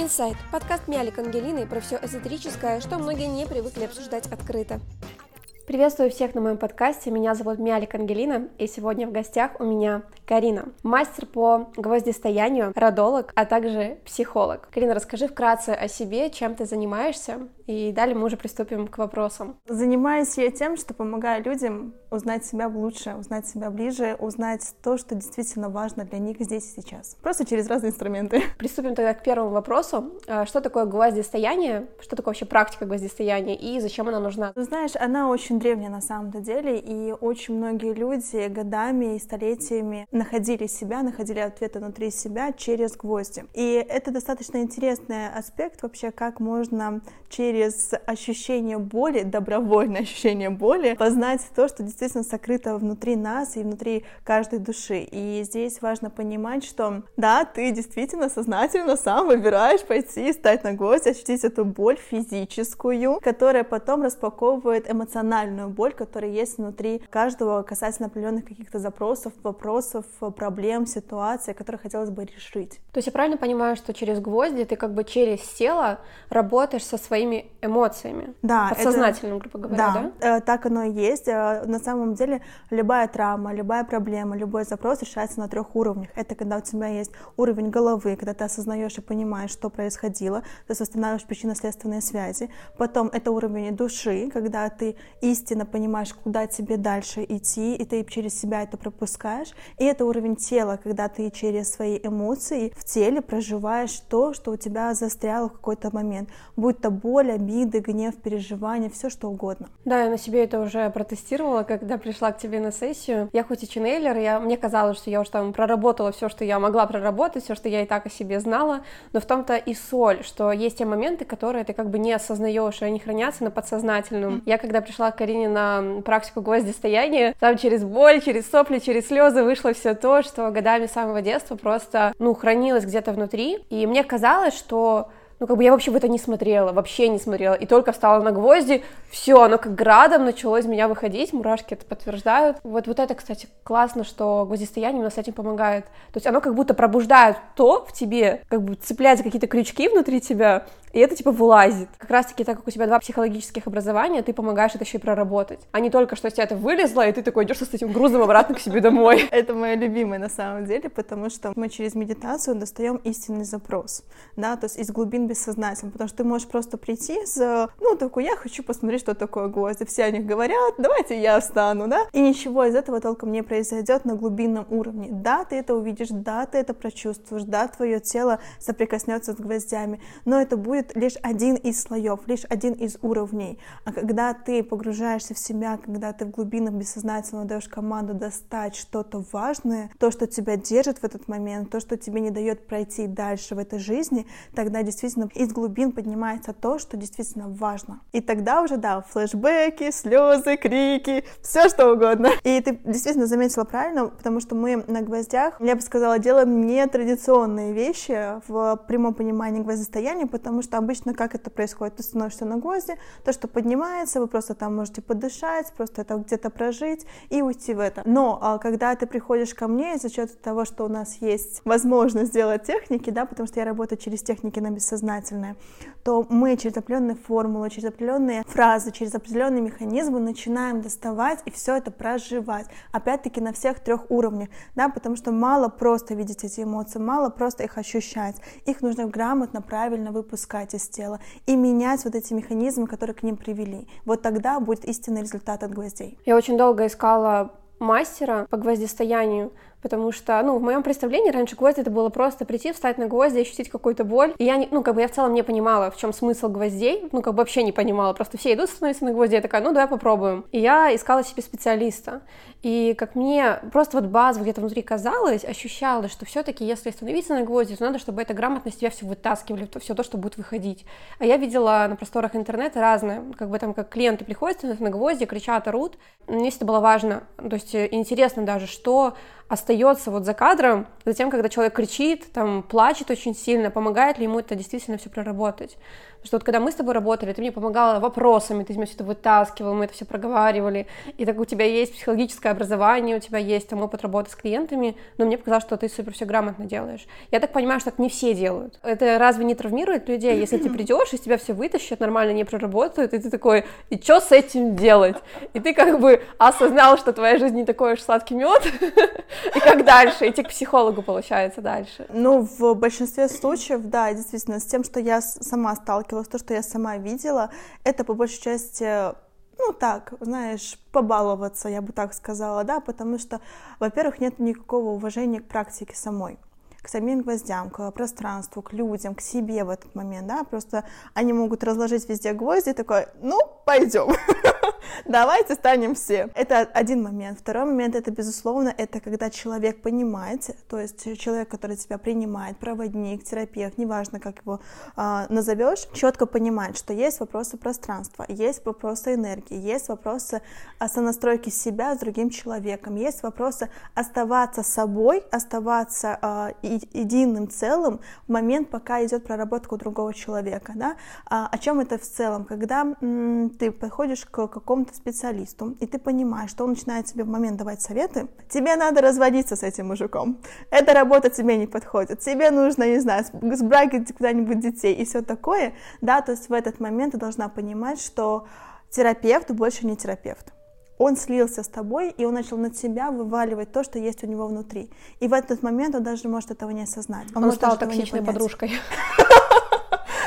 Инсайт – подкаст Мялик Ангелины про все эзотерическое, что многие не привыкли обсуждать открыто. Приветствую всех на моем подкасте. Меня зовут Мялик Ангелина, и сегодня в гостях у меня Карина, мастер по гвоздистоянию, родолог, а также психолог. Карина, расскажи вкратце о себе, чем ты занимаешься, и далее мы уже приступим к вопросам. Занимаюсь я тем, что помогаю людям узнать себя лучше, узнать себя ближе, узнать то, что действительно важно для них здесь и сейчас. Просто через разные инструменты. Приступим тогда к первому вопросу. А, что такое гвоздистояние? Что такое вообще практика гвоздистояния и зачем она нужна? Знаешь, она очень древняя на самом-то деле, и очень многие люди годами и столетиями находили себя, находили ответы внутри себя через гвозди. И это достаточно интересный аспект вообще, как можно через ощущение боли, добровольное ощущение боли, познать то, что действительно сокрыто внутри нас и внутри каждой души. И здесь важно понимать, что да, ты действительно сознательно сам выбираешь пойти, стать на гвоздь, ощутить эту боль физическую, которая потом распаковывает эмоциональную боль, которая есть внутри каждого касательно определенных каких-то запросов, вопросов, проблем, ситуаций, которые хотелось бы решить. То есть я правильно понимаю, что через гвозди ты как бы через тело работаешь со своими эмоциями. Да. Подсознательным, это... грубо говоря, да? да? Э, так оно и есть. Э, на самом деле любая травма, любая проблема, любой запрос решается на трех уровнях. Это когда у тебя есть уровень головы, когда ты осознаешь и понимаешь, что происходило, ты восстанавливаешь причинно-следственные связи. Потом это уровень души, когда ты истинно понимаешь, куда тебе дальше идти, и ты через себя это пропускаешь. И это уровень тела, когда ты через свои эмоции в теле проживаешь то, что у тебя застряло в какой-то момент. Будь то боль, обиды, гнев, переживания, все что угодно. Да, я на себе это уже протестировала, когда пришла к тебе на сессию. Я хоть и ченнейлер, я, мне казалось, что я уже там проработала все, что я могла проработать, все, что я и так о себе знала, но в том-то и соль, что есть те моменты, которые ты как бы не осознаешь, и они хранятся на подсознательном. Я когда пришла Карине на практику гвоздистояния, там через боль, через сопли, через слезы вышло все то, что годами самого детства просто, ну, хранилось где-то внутри, и мне казалось, что ну, как бы я вообще в это не смотрела, вообще не смотрела, и только встала на гвозди, все, оно как градом начало из меня выходить, мурашки это подтверждают. Вот, вот это, кстати, классно, что гвоздистояние именно с этим помогает. То есть оно как будто пробуждает то в тебе, как бы цепляется какие-то крючки внутри тебя, и это типа вылазит. Как раз-таки, так как у тебя два психологических образования, ты помогаешь это еще и проработать. А не только, что с тебя это вылезло, и ты такой идешь с этим грузом обратно к себе домой. Это мое любимое на самом деле, потому что мы через медитацию достаем истинный запрос, да, то есть из глубин бессознательного, потому что ты можешь просто прийти с, ну, такой, я хочу посмотреть, что такое гвозди, все о них говорят, давайте я встану, да, и ничего из этого толком не произойдет на глубинном уровне. Да, ты это увидишь, да, ты это прочувствуешь, да, твое тело соприкоснется с гвоздями, но это будет существует лишь один из слоев, лишь один из уровней. А когда ты погружаешься в себя, когда ты в глубинах бессознательного даешь команду достать что-то важное, то, что тебя держит в этот момент, то, что тебе не дает пройти дальше в этой жизни, тогда действительно из глубин поднимается то, что действительно важно. И тогда уже, да, флешбеки, слезы, крики, все что угодно. И ты действительно заметила правильно, потому что мы на гвоздях, я бы сказала, делаем нетрадиционные вещи в прямом понимании гвоздостояния, потому что что обычно как это происходит? Ты становишься на гвозди, то, что поднимается, вы просто там можете подышать, просто это где-то прожить и уйти в это. Но а, когда ты приходишь ко мне за счет того, что у нас есть возможность сделать техники, да, потому что я работаю через техники на бессознательное, то мы через определенные формулы, через определенные фразы, через определенные механизмы начинаем доставать и все это проживать. Опять-таки на всех трех уровнях, да, потому что мало просто видеть эти эмоции, мало просто их ощущать. Их нужно грамотно, правильно выпускать из тела и менять вот эти механизмы, которые к ним привели. Вот тогда будет истинный результат от гвоздей. Я очень долго искала мастера по гвоздистоянию, потому что, ну, в моем представлении раньше гвоздь это было просто прийти, встать на гвозди, ощутить какую-то боль. И я, не, ну, как бы я в целом не понимала, в чем смысл гвоздей, ну, как бы вообще не понимала. Просто все идут становиться на гвозди, я такая, ну, давай попробуем. И я искала себе специалиста. И как мне просто вот базово где-то внутри казалось, ощущалось, что все-таки, если становиться на гвозди, то надо, чтобы эта грамотность тебя все вытаскивали, то, все то, что будет выходить. А я видела на просторах интернета разное, как бы там, как клиенты приходят, становятся на гвозди, кричат, орут. Мне это было важно, то есть э, интересно даже, что остается вот за кадром, затем, когда человек кричит, там, плачет очень сильно, помогает ли ему это действительно все проработать. Что вот когда мы с тобой работали, ты мне помогала вопросами, ты из меня все это вытаскивал, мы это все проговаривали, и так у тебя есть психологическое образование, у тебя есть там опыт работы с клиентами, но мне показалось, что ты супер все грамотно делаешь. Я так понимаю, что так не все делают. Это разве не травмирует людей, если ты придешь, из тебя все вытащат, нормально не проработают, и ты такой, и что с этим делать? И ты как бы осознал, что твоя жизнь не такой уж сладкий мед, и как дальше, идти к психологу получается дальше. Ну, в большинстве случаев, да, действительно, с тем, что я сама сталкивалась, то, что я сама видела, это по большей части ну так, знаешь, побаловаться, я бы так сказала, да, потому что, во-первых, нет никакого уважения к практике самой к самим гвоздям, к пространству, к людям, к себе в этот момент, да, просто они могут разложить везде гвозди, такой, ну, пойдем, давайте станем все. Это один момент. Второй момент, это, безусловно, это когда человек понимает, то есть человек, который тебя принимает, проводник, терапевт, неважно, как его э, назовешь, четко понимает, что есть вопросы пространства, есть вопросы энергии, есть вопросы сонастройки себя с другим человеком, есть вопросы оставаться собой, оставаться э, единым целым в момент, пока идет проработка у другого человека. Да? А, о чем это в целом? Когда м, ты подходишь к какому-то специалисту, и ты понимаешь, что он начинает тебе в момент давать советы, тебе надо разводиться с этим мужиком. Эта работа тебе не подходит. Тебе нужно, не знаю, сбрагивать куда-нибудь детей и все такое. Да, то есть в этот момент ты должна понимать, что терапевт больше не терапевт он слился с тобой, и он начал на тебя вываливать то, что есть у него внутри. И в этот момент он даже может этого не осознать. Он, он стал токсичной подружкой.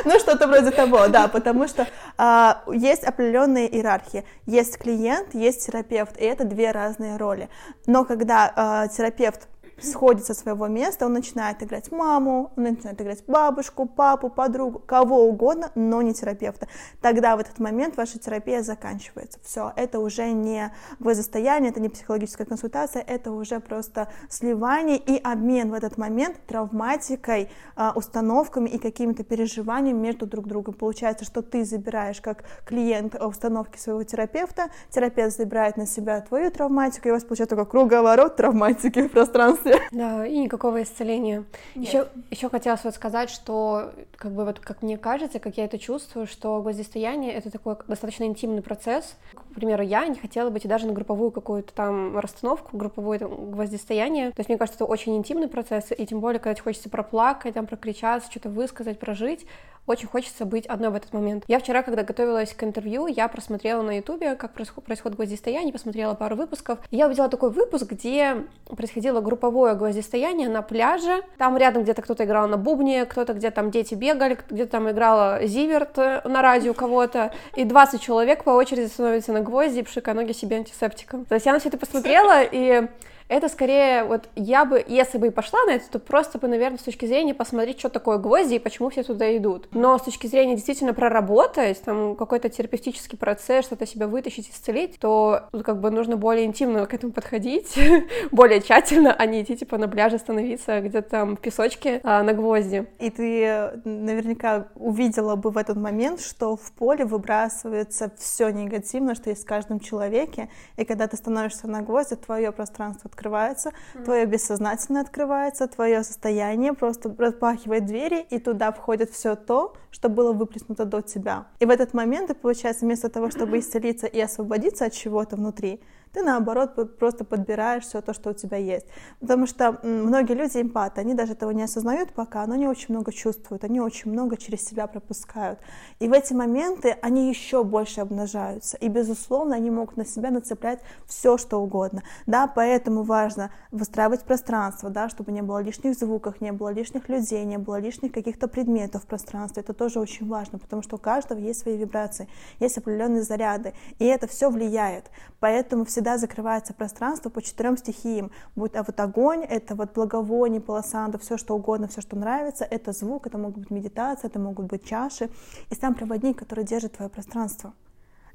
Ну, что-то вроде того, да, потому что а, есть определенные иерархии. Есть клиент, есть терапевт, и это две разные роли. Но когда а, терапевт сходит со своего места, он начинает играть маму, он начинает играть бабушку, папу, подругу, кого угодно, но не терапевта. Тогда в этот момент ваша терапия заканчивается. Все, это уже не гвоздостояние, это не психологическая консультация, это уже просто сливание и обмен в этот момент травматикой, а, установками и какими-то переживаниями между друг другом. Получается, что ты забираешь как клиент установки своего терапевта, терапевт забирает на себя твою травматику, и у вас получается такой круговорот травматики в пространстве исцеления. Да, и никакого исцеления. Еще, еще хотелось вот сказать, что, как бы вот, как мне кажется, как я это чувствую, что гвоздистояние — это такой достаточно интимный процесс. К примеру, я не хотела бы идти даже на групповую какую-то там расстановку, групповое гвоздистояние. То есть, мне кажется, это очень интимный процесс, и тем более, когда тебе хочется проплакать, там, прокричаться, что-то высказать, прожить, очень хочется быть одной в этот момент. Я вчера, когда готовилась к интервью, я просмотрела на ютубе, как происходит гвоздистояние, посмотрела пару выпусков, я увидела такой выпуск, где происходило групповое гвоздистояние на пляже, там рядом где-то кто-то играл на бубне, кто-то где-то там дети бегали, где-то там играла Зиверт э, на радио кого-то, и 20 человек по очереди становятся на гвозди и пшикая ноги себе антисептиком. То есть я на все это посмотрела, и это скорее, вот я бы, если бы и пошла на это, то просто бы, наверное, с точки зрения посмотреть, что такое гвозди и почему все туда идут. Но с точки зрения действительно проработать, там какой-то терапевтический процесс, что-то себя вытащить, исцелить, то ну, как бы нужно более интимно к этому подходить, более тщательно, а не идти типа на пляже становиться где-то там в песочке а, на гвозди. И ты наверняка увидела бы в этот момент, что в поле выбрасывается все негативное, что есть в каждом человеке, и когда ты становишься на гвозди, твое пространство открывается, mm-hmm. твое бессознательное открывается, твое состояние просто распахивает двери, и туда входит все то, что было выплеснуто до тебя. И в этот момент ты, получается, вместо того, чтобы исцелиться и освободиться от чего-то внутри, ты наоборот просто подбираешь все то, что у тебя есть. Потому что многие люди эмпаты, они даже этого не осознают пока, но они очень много чувствуют, они очень много через себя пропускают. И в эти моменты они еще больше обнажаются. И, безусловно, они могут на себя нацеплять все, что угодно. Да, поэтому важно выстраивать пространство, да, чтобы не было лишних звуков, не было лишних людей, не было лишних каких-то предметов в пространстве. Это тоже очень важно, потому что у каждого есть свои вибрации, есть определенные заряды, и это все влияет. Поэтому все всегда закрывается пространство по четырем стихиям. Будь а вот огонь, это вот благовоние, полосанду, все что угодно, все, что нравится, это звук, это могут быть медитация, это могут быть чаши, и сам проводник, который держит твое пространство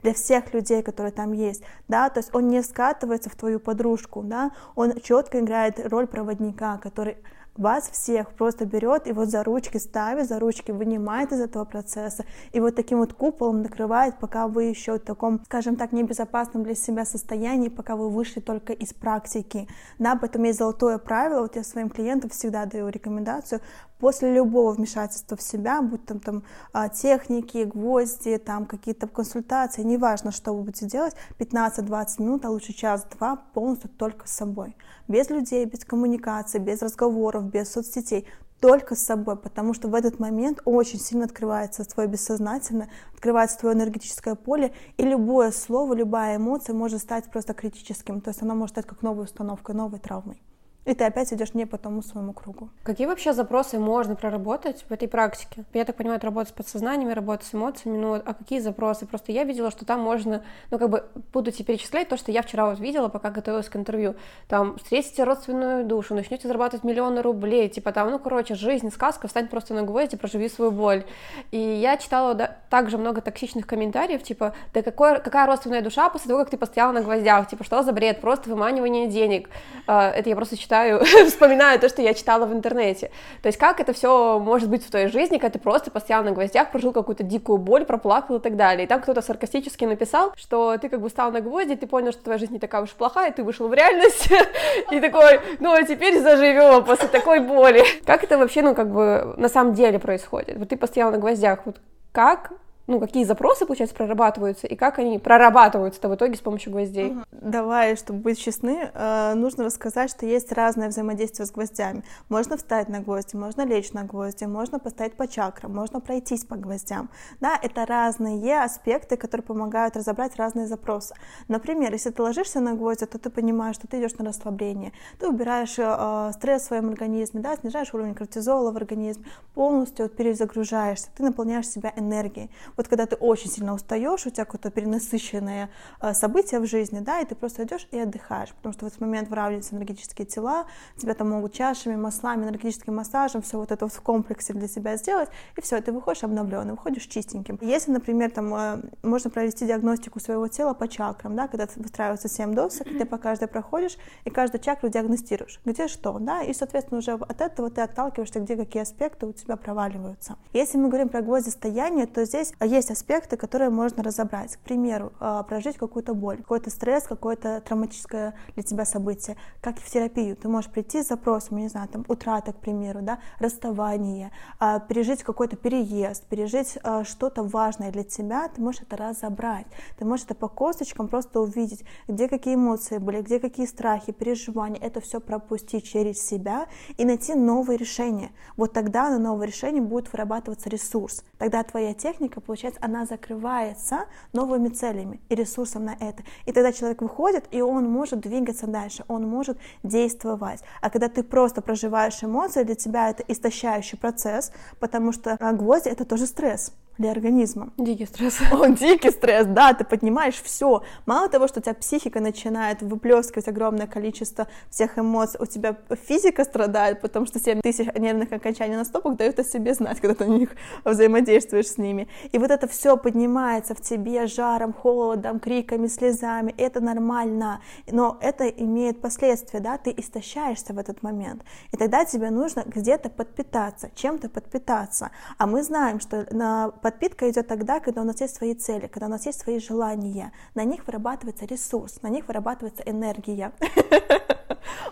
для всех людей, которые там есть, да, то есть он не скатывается в твою подружку, да, он четко играет роль проводника, который вас всех просто берет и вот за ручки ставит, за ручки вынимает из этого процесса, и вот таким вот куполом накрывает, пока вы еще в таком, скажем так, небезопасном для себя состоянии, пока вы вышли только из практики. Да, поэтому есть золотое правило, вот я своим клиентам всегда даю рекомендацию, после любого вмешательства в себя, будь там, там а, техники, гвозди, там какие-то консультации, неважно, что вы будете делать, 15-20 минут, а лучше час-два полностью только с собой. Без людей, без коммуникации, без разговоров, без соцсетей, только с собой, потому что в этот момент очень сильно открывается твое бессознательное, открывается твое энергетическое поле, и любое слово, любая эмоция может стать просто критическим, то есть она может стать как новой установкой, новой травмой. И ты опять идешь не по тому своему кругу. Какие вообще запросы можно проработать в этой практике? Я так понимаю, это работа с подсознанием, работа с эмоциями, ну а какие запросы? Просто я видела, что там можно, ну как бы буду тебе перечислять то, что я вчера вот видела, пока готовилась к интервью. Там встретите родственную душу, начнете зарабатывать миллионы рублей, типа там, ну короче, жизнь, сказка, встань просто на гвозди, проживи свою боль. И я читала да, также много токсичных комментариев, типа, да какой, какая родственная душа после того, как ты постояла на гвоздях, типа, что за бред, просто выманивание денег. А, это я просто читаю читаю, вспоминаю то, что я читала в интернете. То есть как это все может быть в твоей жизни, когда ты просто постоял на гвоздях, прожил какую-то дикую боль, проплакал и так далее. И там кто-то саркастически написал, что ты как бы стал на гвозди, ты понял, что твоя жизнь не такая уж плохая, ты вышел в реальность, и такой, ну а теперь заживем после такой боли. Как это вообще, ну как бы на самом деле происходит? Вот ты постоял на гвоздях, вот как ну, какие запросы, получается, прорабатываются, и как они прорабатываются-то в итоге с помощью гвоздей? Давай, чтобы быть честны, э, нужно рассказать, что есть разное взаимодействие с гвоздями. Можно встать на гвозди, можно лечь на гвозди, можно поставить по чакрам, можно пройтись по гвоздям. Да, это разные аспекты, которые помогают разобрать разные запросы. Например, если ты ложишься на гвозди, то ты понимаешь, что ты идешь на расслабление, ты убираешь э, стресс в своем организме, да, снижаешь уровень кортизола в организме, полностью перезагружаешься, ты наполняешь себя энергией. Вот когда ты очень сильно устаешь, у тебя какое-то перенасыщенное э, событие в жизни, да, и ты просто идешь и отдыхаешь, потому что в этот момент выравниваются энергетические тела, тебя там могут чашами, маслами, энергетическим массажем, все вот это в комплексе для себя сделать, и все, ты выходишь обновленный, выходишь чистеньким. Если, например, там э, можно провести диагностику своего тела по чакрам, да, когда выстраиваются 7 досок, ты по каждой проходишь, и каждую чакру диагностируешь, где что, да, и, соответственно, уже от этого ты отталкиваешься, где какие аспекты у тебя проваливаются. Если мы говорим про гвозди стояния, то здесь есть аспекты, которые можно разобрать. К примеру, а, прожить какую-то боль, какой-то стресс, какое-то травматическое для тебя событие. Как и в терапию. Ты можешь прийти с запросом, не знаю, там, утрата, к примеру, да, расставание, а, пережить какой-то переезд, пережить а, что-то важное для тебя, ты можешь это разобрать. Ты можешь это по косточкам просто увидеть, где какие эмоции были, где какие страхи, переживания. Это все пропустить через себя и найти новые решения. Вот тогда на новое решение будет вырабатываться ресурс. Тогда твоя техника, получается, она закрывается новыми целями и ресурсом на это. И тогда человек выходит, и он может двигаться дальше, он может действовать. А когда ты просто проживаешь эмоции, для тебя это истощающий процесс, потому что гвозди — это тоже стресс для организма. Дикий стресс. Он дикий стресс, да, ты поднимаешь все. Мало того, что у тебя психика начинает выплескивать огромное количество всех эмоций, у тебя физика страдает, потому что 7 тысяч нервных окончаний на стопах дают о себе знать, когда ты на них взаимодействуешь с ними. И вот это все поднимается в тебе жаром, холодом, криками, слезами. Это нормально, но это имеет последствия, да, ты истощаешься в этот момент. И тогда тебе нужно где-то подпитаться, чем-то подпитаться. А мы знаем, что на Подпитка идет тогда, когда у нас есть свои цели, когда у нас есть свои желания, на них вырабатывается ресурс, на них вырабатывается энергия.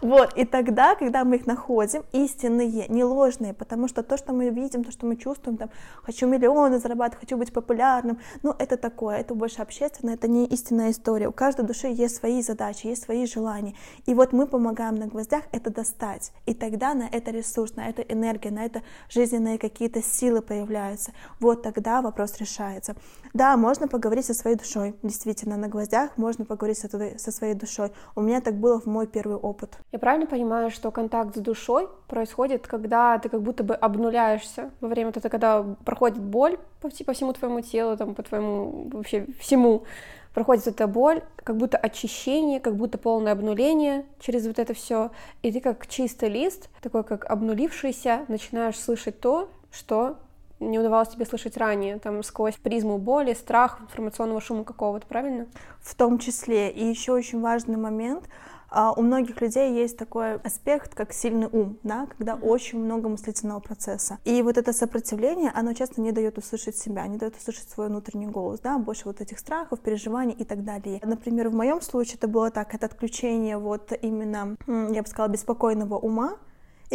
Вот, и тогда, когда мы их находим, истинные, не ложные, потому что то, что мы видим, то, что мы чувствуем, там, хочу миллионы зарабатывать, хочу быть популярным, ну, это такое, это больше общественное, это не истинная история. У каждой души есть свои задачи, есть свои желания. И вот мы помогаем на гвоздях это достать. И тогда на это ресурс, на это энергия, на это жизненные какие-то силы появляются. Вот тогда вопрос решается. Да, можно поговорить со своей душой, действительно, на гвоздях можно поговорить со, со своей душой. У меня так было в мой первый опыт. Я правильно понимаю, что контакт с душой происходит, когда ты как будто бы обнуляешься во время этого, когда проходит боль по, по всему твоему телу, там, по твоему вообще всему, проходит эта боль, как будто очищение, как будто полное обнуление через вот это все, и ты как чистый лист, такой как обнулившийся, начинаешь слышать то, что не удавалось тебе слышать ранее, там, сквозь призму боли, страх, информационного шума какого-то, правильно? В том числе. И еще очень важный момент — А у многих людей есть такой аспект, как сильный ум, да, когда очень много мыслительного процесса. И вот это сопротивление, оно часто не дает услышать себя, не дает услышать свой внутренний голос, да, больше вот этих страхов, переживаний и так далее. Например, в моем случае это было так, это отключение вот именно, я бы сказала, беспокойного ума,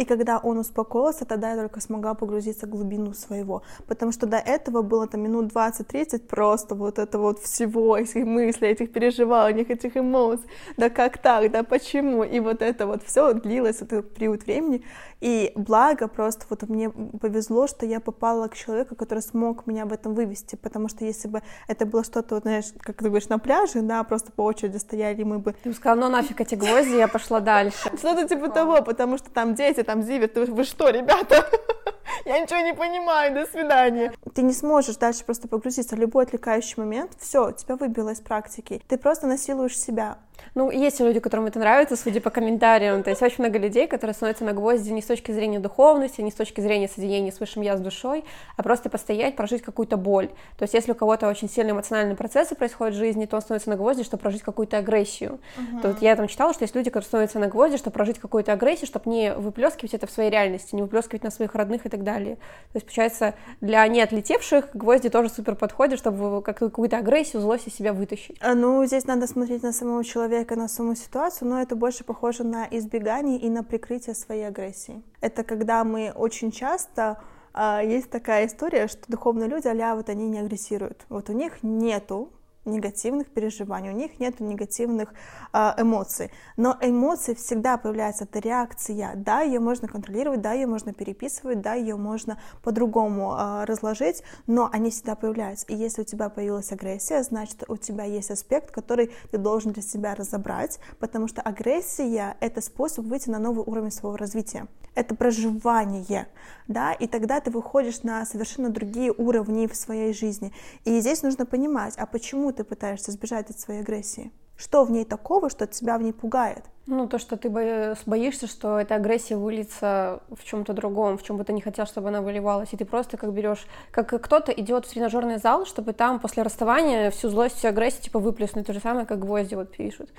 и когда он успокоился, тогда я только смогла погрузиться в глубину своего. Потому что до этого было там минут 20-30 просто вот это вот всего, этих мыслей, этих переживаний, этих эмоций. Да как так, да почему? И вот это вот все длилось этот период времени. И благо просто вот мне повезло, что я попала к человеку, который смог меня в этом вывести. Потому что если бы это было что-то, вот, знаешь, как ты говоришь, на пляже, да, просто по очереди стояли, мы бы... Ты бы сказала, ну нафиг эти гвозди, я пошла дальше. Что-то типа того, потому что там дети, там зивер, вы что, ребята? Я ничего не понимаю, до свидания. Ты не сможешь дальше просто погрузиться в любой отвлекающий момент, все, тебя выбило из практики. Ты просто насилуешь себя. Ну, есть люди, которым это нравится, судя по комментариям. То есть очень много людей, которые становятся на гвозди не с точки зрения духовности, не с точки зрения соединения с высшим я, с душой, а просто постоять, прожить какую-то боль. То есть если у кого-то очень сильные эмоциональные процессы происходят в жизни, то он становится на гвозди, чтобы прожить какую-то агрессию. Uh-huh. То вот я там читала, что есть люди, которые становятся на гвозди, чтобы прожить какую-то агрессию, чтобы не выплескивать это в своей реальности, не выплескивать на своих родных и так далее. То есть, получается, для неотлетевших гвозди тоже супер подходят, чтобы какую-то агрессию, злость из себя вытащить. А, ну, здесь надо смотреть на самого человека, на саму ситуацию, но это больше похоже на избегание и на прикрытие своей агрессии. Это когда мы очень часто а, есть такая история, что духовные люди, а вот они не агрессируют. Вот у них нету негативных переживаний, у них нет негативных э, эмоций. Но эмоции всегда появляются, это реакция. Да, ее можно контролировать, да, ее можно переписывать, да, ее можно по-другому э, разложить, но они всегда появляются. И если у тебя появилась агрессия, значит, у тебя есть аспект, который ты должен для себя разобрать, потому что агрессия — это способ выйти на новый уровень своего развития. Это проживание, да, и тогда ты выходишь на совершенно другие уровни в своей жизни. И здесь нужно понимать, а почему ты пытаешься сбежать от своей агрессии? Что в ней такого, что тебя в ней пугает? Ну, то, что ты боишься, что эта агрессия выльется в чем-то другом, в чем бы ты не хотел, чтобы она выливалась, и ты просто как берешь, как кто-то идет в тренажерный зал, чтобы там после расставания всю злость, всю агрессию типа выплеснуть, то же самое, как гвозди вот пишут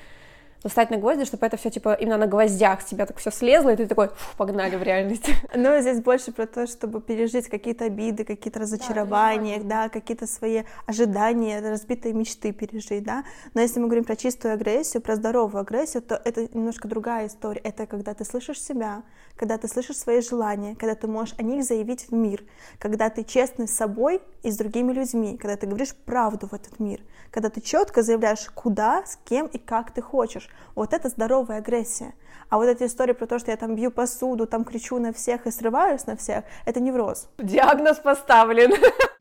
встать на гвозди, чтобы это все типа именно на гвоздях с тебя так все слезло, и ты такой, погнали в реальности. Ну, здесь больше про то, чтобы пережить какие-то обиды, какие-то разочарования, да, да какие-то свои ожидания, разбитые мечты пережить, да. Но если мы говорим про чистую агрессию, про здоровую агрессию, то это немножко другая история. Это когда ты слышишь себя, когда ты слышишь свои желания, когда ты можешь о них заявить в мир, когда ты честный с собой и с другими людьми, когда ты говоришь правду в этот мир, когда ты четко заявляешь, куда, с кем и как ты хочешь. Вот это здоровая агрессия. А вот эта история про то, что я там бью посуду, там кричу на всех и срываюсь на всех, это невроз. Диагноз поставлен.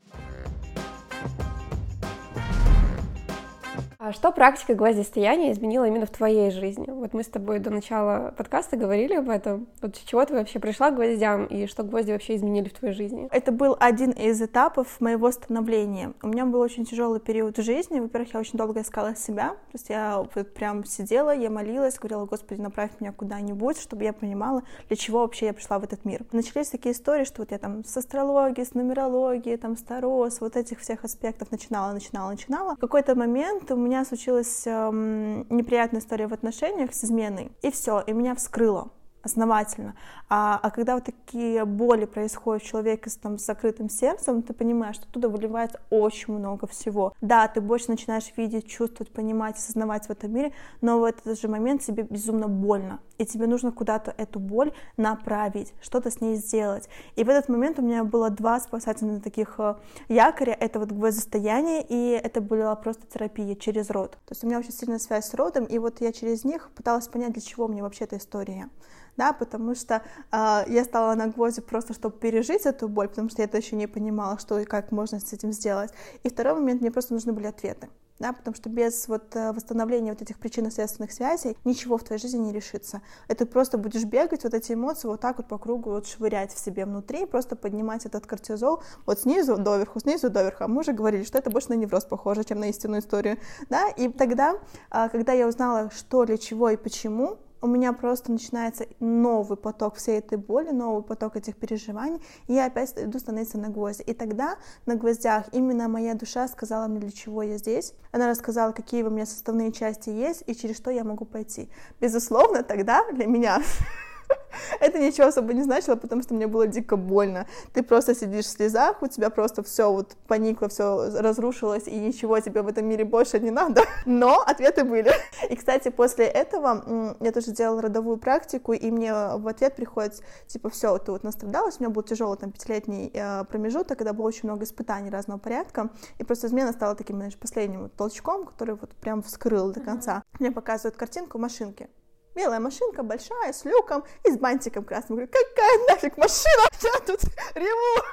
А что практика гвоздистояния изменила именно в твоей жизни? Вот мы с тобой до начала подкаста говорили об этом. Вот с чего ты вообще пришла к гвоздям и что гвозди вообще изменили в твоей жизни? Это был один из этапов моего становления. У меня был очень тяжелый период в жизни. Во-первых, я очень долго искала себя. То есть я вот прям сидела, я молилась, говорила, Господи, направь меня куда-нибудь, чтобы я понимала, для чего вообще я пришла в этот мир. Начались такие истории, что вот я там с астрологией, с нумерологией, там с таро, с вот этих всех аспектов начинала, начинала, начинала. В какой-то момент у меня меня случилась эм, неприятная история в отношениях с изменой, и все, и меня вскрыло основательно. А, а когда вот такие боли происходят у человека с, там, с закрытым сердцем, ты понимаешь, что оттуда выливается очень много всего. Да, ты больше начинаешь видеть, чувствовать, понимать, осознавать в этом мире, но в этот же момент тебе безумно больно. И тебе нужно куда-то эту боль направить, что-то с ней сделать. И в этот момент у меня было два спасательных таких э, якоря. Это вот гвоздостояние, и это была просто терапия через род. То есть у меня очень сильная связь с родом, и вот я через них пыталась понять, для чего мне вообще эта история да, потому что э, я стала на гвозди просто, чтобы пережить эту боль, потому что я это еще не понимала, что и как можно с этим сделать. И второй момент, мне просто нужны были ответы, да, потому что без вот э, восстановления вот этих причинно-следственных связей ничего в твоей жизни не решится. Это просто будешь бегать, вот эти эмоции вот так вот по кругу вот швырять в себе внутри, просто поднимать этот кортизол вот снизу доверху, снизу доверху. А мы уже говорили, что это больше на невроз похоже, чем на истинную историю, да, и тогда, а, когда я узнала, что, для чего и почему, у меня просто начинается новый поток всей этой боли, новый поток этих переживаний, и я опять иду становиться на гвозди. И тогда на гвоздях именно моя душа сказала мне, для чего я здесь. Она рассказала, какие у меня составные части есть и через что я могу пойти. Безусловно, тогда для меня это ничего особо не значило, потому что мне было дико больно. Ты просто сидишь в слезах, у тебя просто все вот поникло, все разрушилось, и ничего тебе в этом мире больше не надо. Но ответы были. И, кстати, после этого я тоже делала родовую практику, и мне в ответ приходит, типа, все, ты вот настрадалась, у меня был тяжелый там пятилетний э, промежуток, когда было очень много испытаний разного порядка, и просто измена стала таким, знаешь, последним вот толчком, который вот прям вскрыл до конца. Мне показывают картинку машинки, Белая машинка большая, с люком и с бантиком красным. Говорю, какая нафиг машина? Я тут реву.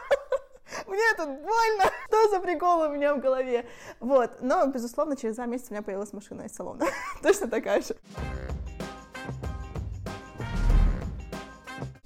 Мне тут больно. Что за прикол у меня в голове? Вот. Но, безусловно, через два месяца у меня появилась машина из салона. Точно такая же.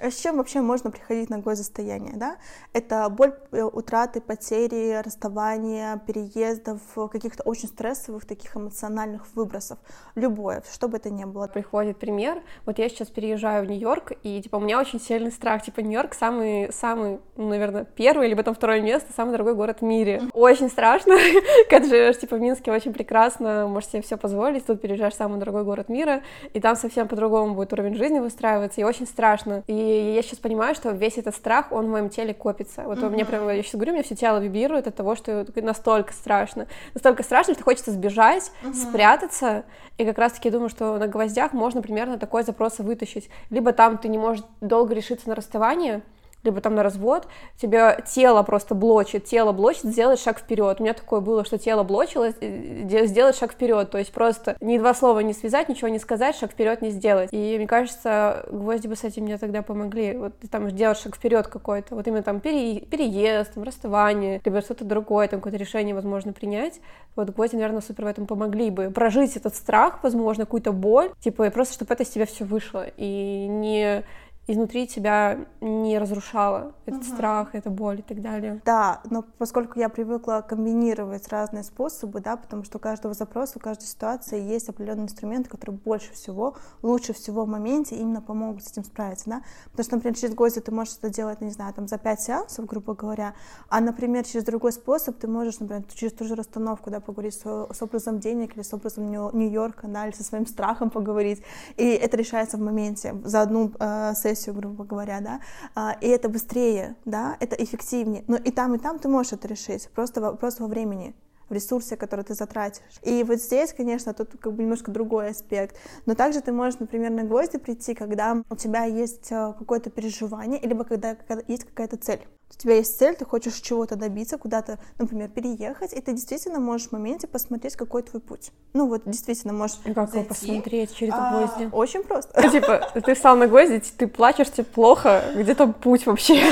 С чем вообще можно приходить на состояние, да? Это боль э, утраты, потери, расставания, переездов, каких-то очень стрессовых таких эмоциональных выбросов. Любое, что бы это ни было. Приходит пример. Вот я сейчас переезжаю в Нью-Йорк, и, типа, у меня очень сильный страх. Типа, Нью-Йорк самый, самый, ну, наверное, первый или потом второе место, самый дорогой город в мире. Очень страшно, когда живешь, типа, в Минске очень прекрасно, можешь себе все позволить, тут переезжаешь в самый дорогой город мира, и там совсем по-другому будет уровень жизни выстраиваться, и очень страшно. И и я сейчас понимаю, что весь этот страх, он в моем теле копится. Вот mm-hmm. у меня прям, я сейчас говорю, у меня все тело вибрирует от того, что настолько страшно. Настолько страшно, что хочется сбежать, mm-hmm. спрятаться. И как раз-таки думаю, что на гвоздях можно примерно такой запрос вытащить. Либо там ты не можешь долго решиться на расставание, либо там на развод, тебе тело просто блочит, тело блочит, сделать шаг вперед. У меня такое было, что тело блочилось, э, сделать шаг вперед, то есть просто ни два слова не связать, ничего не сказать, шаг вперед не сделать. И мне кажется, гвозди бы с этим мне тогда помогли. Вот там сделать шаг вперед какой-то, вот именно там пере, переезд, там, расставание, либо что-то другое, там какое-то решение возможно принять. Вот гвозди, наверное, супер в этом помогли бы. Прожить этот страх, возможно, какую-то боль, типа, просто чтобы это из тебя все вышло, и не изнутри тебя не разрушало этот угу. страх, эта боль и так далее. Да, но поскольку я привыкла комбинировать разные способы, да, потому что у каждого запроса, у каждой ситуации есть определенные инструменты, которые больше всего, лучше всего в моменте именно помогут с этим справиться, да, потому что, например, через гвозди ты можешь это делать, не знаю, там за 5 сеансов, грубо говоря, а, например, через другой способ ты можешь, например, через ту же расстановку, да, поговорить с, с образом денег или с образом Нью-Йорка, да, или со своим страхом поговорить, и это решается в моменте, за одну э, сессию сессию, грубо говоря, да, а, и это быстрее, да, это эффективнее. Но и там, и там ты можешь это решить, просто вопрос во времени в ресурсе, который ты затратишь. И вот здесь, конечно, тут как бы немножко другой аспект. Но также ты можешь, например, на гвозди прийти, когда у тебя есть э, какое-то переживание, либо когда есть какая-то цель. У тебя есть цель, ты хочешь чего-то добиться, куда-то, например, переехать, и ты действительно можешь в моменте посмотреть, какой твой путь. Ну вот, действительно можешь И как его посмотреть через а, гвозди? Очень просто. Типа, ты встал на гвозди, ты плачешь, тебе плохо, где там путь вообще?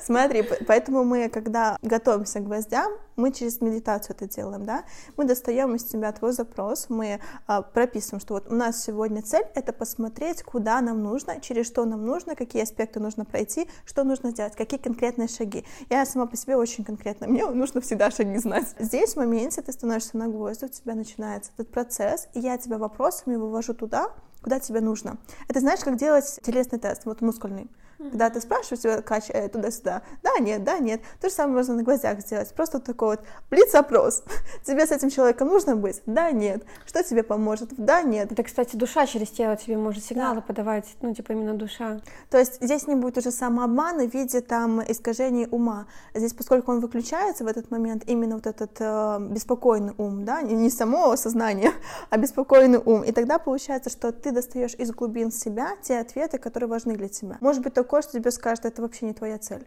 Смотри, поэтому мы, когда готовимся к гвоздям, мы через медитацию это делаем, да, мы достаем из тебя твой запрос, мы а, прописываем, что вот у нас сегодня цель — это посмотреть, куда нам нужно, через что нам нужно, какие аспекты нужно пройти, что нужно сделать, какие конкретные шаги. Я сама по себе очень конкретно, мне нужно всегда шаги знать. Здесь в моменте ты становишься на гвозди, у тебя начинается этот процесс, и я тебя вопросами вывожу туда, куда тебе нужно. Это знаешь, как делать телесный тест, вот мускульный. Когда ты спрашиваешь тебя, качая туда-сюда, да, нет, да, нет, то же самое можно на гвоздях сделать. Просто такой вот блиц-опрос. Тебе с этим человеком нужно быть? Да, нет. Что тебе поможет? Да, нет. Это, кстати, душа через тело тебе может сигналы да. подавать, ну, типа именно душа. То есть здесь не будет уже самообмана в виде там искажений ума. Здесь, поскольку он выключается в этот момент, именно вот этот э, беспокойный ум, да, не, не само сознание, а беспокойный ум. И тогда получается, что ты достаешь из глубин себя те ответы, которые важны для тебя. Может быть, только такое, что тебе скажут, это вообще не твоя цель.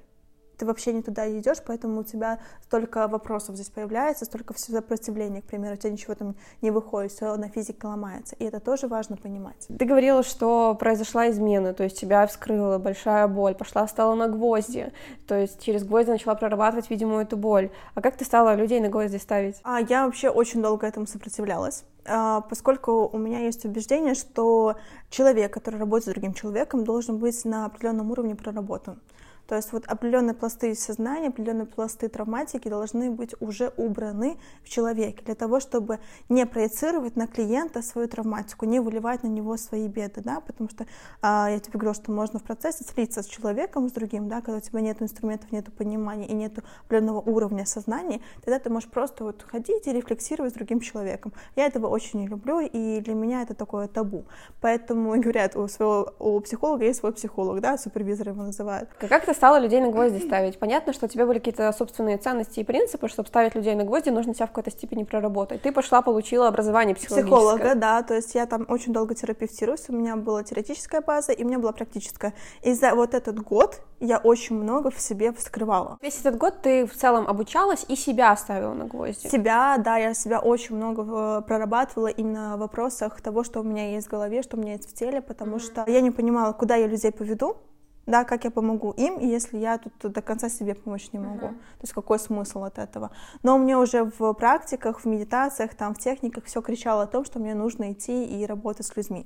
Ты вообще не туда идешь, поэтому у тебя столько вопросов здесь появляется, столько все сопротивления, к примеру, у тебя ничего там не выходит, все на физике ломается. И это тоже важно понимать. Ты говорила, что произошла измена, то есть тебя вскрыла большая боль, пошла, стала на гвозди, то есть через гвозди начала прорабатывать, видимо, эту боль. А как ты стала людей на гвозди ставить? А я вообще очень долго этому сопротивлялась. А, поскольку у меня есть убеждение, что человек, который работает с другим человеком, должен быть на определенном уровне проработан. То есть вот определенные пласты сознания, определенные пласты травматики должны быть уже убраны в человеке для того, чтобы не проецировать на клиента свою травматику, не выливать на него свои беды, да, потому что а, я тебе говорю, что можно в процессе слиться с человеком, с другим, да, когда у тебя нет инструментов, нет понимания и нет определенного уровня сознания, тогда ты можешь просто вот ходить и рефлексировать с другим человеком. Я этого очень не люблю, и для меня это такое табу. Поэтому говорят, у своего у психолога есть свой психолог, да, супервизор его называют. Как ты стала людей на гвозди ставить? Понятно, что у тебя были какие-то собственные ценности и принципы, чтобы ставить людей на гвозди, нужно себя в какой-то степени проработать. Ты пошла, получила образование психологическое. Психолога, да, то есть я там очень долго терапевтируюсь, у меня была теоретическая база, и у меня была практическая. И за вот этот год я очень много в себе вскрывала. Весь этот год ты в целом обучалась и себя оставила на гвозди? Себя, да, я себя очень много прорабатывала именно в вопросах того, что у меня есть в голове, что у меня есть в теле, потому mm-hmm. что я не понимала, куда я людей поведу, да, как я помогу им, если я тут до конца себе помочь не могу. Uh-huh. То есть какой смысл от этого? Но мне уже в практиках, в медитациях, там, в техниках все кричало о том, что мне нужно идти и работать с людьми.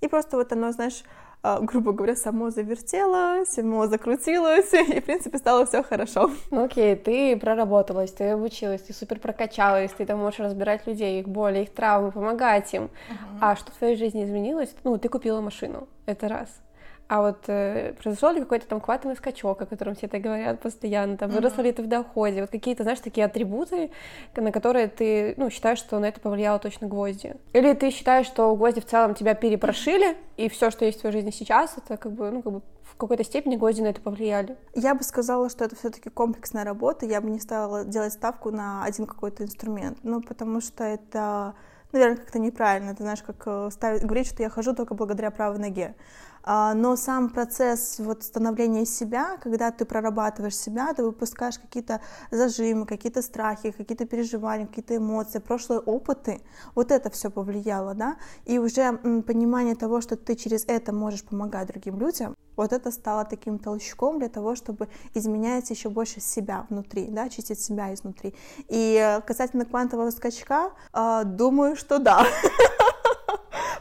И просто вот оно, знаешь, а, грубо говоря, само завертелось, само закрутилось, и, в принципе, стало все хорошо. Ну окей, ты проработалась, ты обучилась, ты супер прокачалась, ты там можешь разбирать людей, их боли, их травмы, помогать им. Uh-huh. А что в твоей жизни изменилось? Ну, ты купила машину, это раз. А вот э, произошел ли какой-то там квантовый скачок, о котором все это говорят постоянно, там, выросла ли ты в доходе, вот какие-то, знаешь, такие атрибуты, на которые ты, ну, считаешь, что на это повлияло точно гвозди? Или ты считаешь, что гвозди в целом тебя перепрошили, и все, что есть в твоей жизни сейчас, это как бы, ну, как бы в какой-то степени гвозди на это повлияли? Я бы сказала, что это все-таки комплексная работа, я бы не стала делать ставку на один какой-то инструмент, ну, потому что это наверное, как-то неправильно. Ты знаешь, как э, ставить, говорить, что я хожу только благодаря правой ноге. А, но сам процесс вот становления себя, когда ты прорабатываешь себя, ты выпускаешь какие-то зажимы, какие-то страхи, какие-то переживания, какие-то эмоции, прошлые опыты, вот это все повлияло, да, и уже понимание того, что ты через это можешь помогать другим людям, вот это стало таким толчком для того, чтобы изменять еще больше себя внутри, да, чистить себя изнутри. И э, касательно квантового скачка, а, думаю, что да.